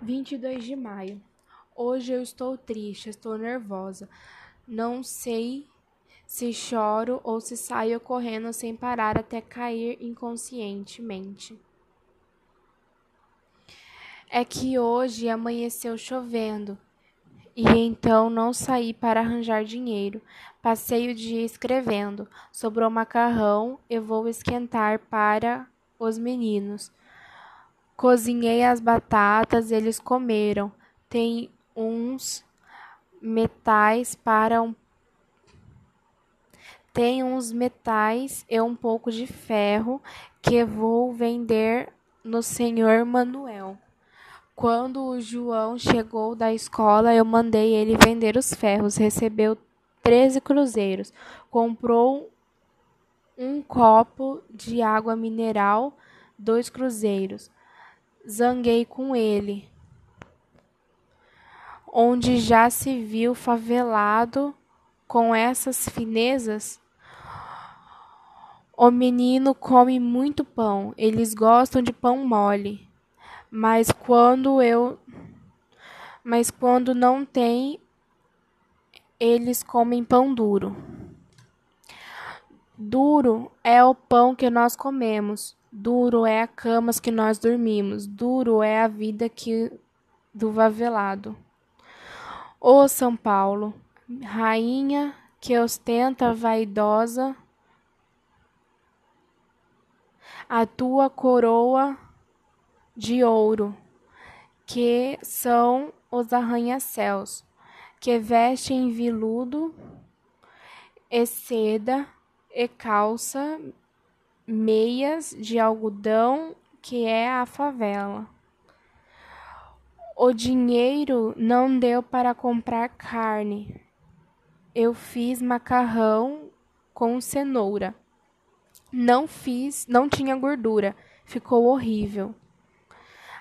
22 de maio. Hoje eu estou triste, estou nervosa. Não sei se choro ou se saio correndo sem parar até cair inconscientemente. É que hoje amanheceu chovendo e então não saí para arranjar dinheiro. Passei o dia escrevendo. Sobrou macarrão, eu vou esquentar para os meninos. Cozinhei as batatas, eles comeram. Tem uns metais para um tem uns metais e um pouco de ferro que vou vender no senhor Manuel. Quando o João chegou da escola, eu mandei ele vender os ferros. Recebeu 13 cruzeiros. Comprou um copo de água mineral, dois cruzeiros zanguei com ele, onde já se viu favelado com essas finezas. O menino come muito pão, eles gostam de pão mole, mas quando eu mas quando não tem, eles comem pão duro. Duro é o pão que nós comemos. Duro é a cama que nós dormimos, duro é a vida que do vavelado. Ô São Paulo, rainha que ostenta vaidosa a tua coroa de ouro, que são os arranha-céus, que vestem viludo e seda e calça meias de algodão que é a favela. O dinheiro não deu para comprar carne. Eu fiz macarrão com cenoura. Não fiz, não tinha gordura. Ficou horrível.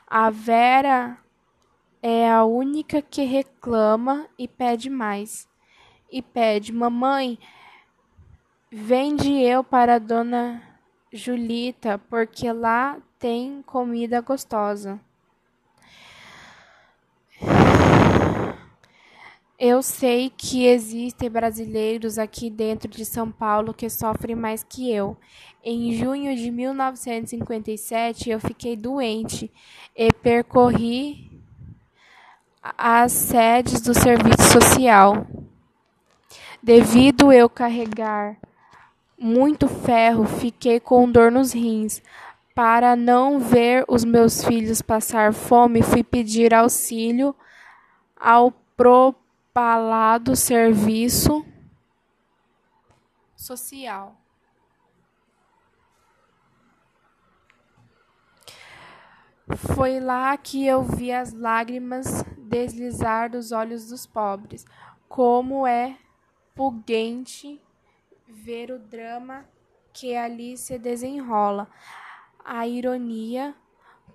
A Vera é a única que reclama e pede mais. E pede: Mamãe, vende eu para a dona Julita, porque lá tem comida gostosa. Eu sei que existem brasileiros aqui dentro de São Paulo que sofrem mais que eu. Em junho de 1957, eu fiquei doente e percorri as sedes do serviço social. Devido eu carregar muito ferro, fiquei com dor nos rins. Para não ver os meus filhos passar fome, fui pedir auxílio ao propalado serviço social. Foi lá que eu vi as lágrimas deslizar dos olhos dos pobres. Como é pungente ver o drama que ali se desenrola, a ironia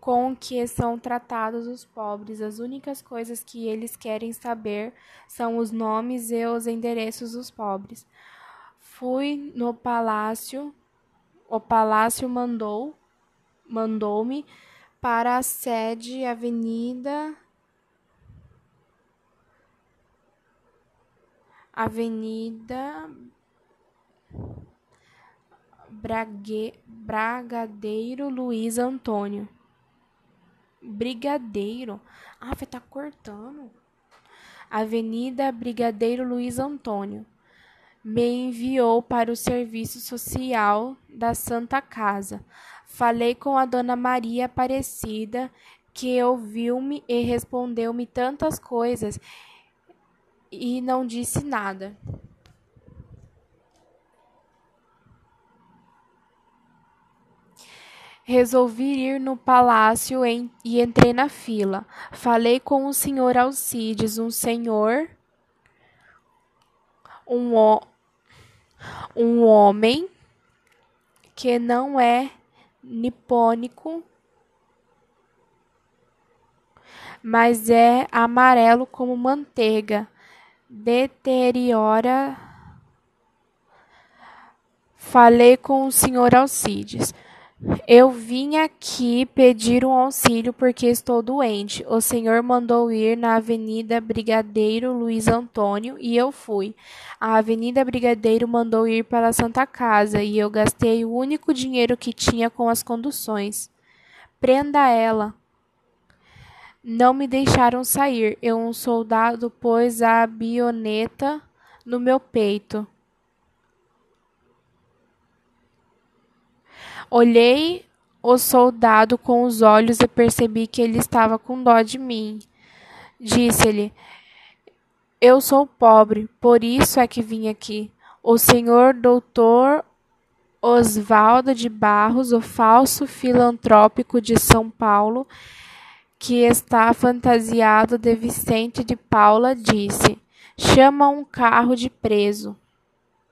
com que são tratados os pobres. As únicas coisas que eles querem saber são os nomes e os endereços dos pobres. Fui no palácio, o palácio mandou mandou-me para a sede Avenida Avenida Brague, Bragadeiro Luiz Antônio. Brigadeiro. Ah, vai tá cortando. Avenida Brigadeiro Luiz Antônio. Me enviou para o serviço social da Santa Casa. Falei com a dona Maria Aparecida, que ouviu-me e respondeu-me tantas coisas e não disse nada. Resolvi ir no palácio em, e entrei na fila. Falei com o senhor Alcides, um senhor, um, um homem que não é nipônico, mas é amarelo como manteiga. Deteriora. Falei com o senhor Alcides. Eu vim aqui pedir um auxílio porque estou doente. O senhor mandou ir na Avenida Brigadeiro Luiz Antônio e eu fui. A Avenida Brigadeiro mandou ir para a Santa Casa e eu gastei o único dinheiro que tinha com as conduções. Prenda ela. Não me deixaram sair. Eu, um soldado, pôs a bioneta no meu peito. Olhei o soldado com os olhos e percebi que ele estava com dó de mim. Disse-lhe: Eu sou pobre, por isso é que vim aqui. O senhor doutor Osvaldo de Barros, o falso filantrópico de São Paulo, que está fantasiado de Vicente de Paula, disse: Chama um carro de preso.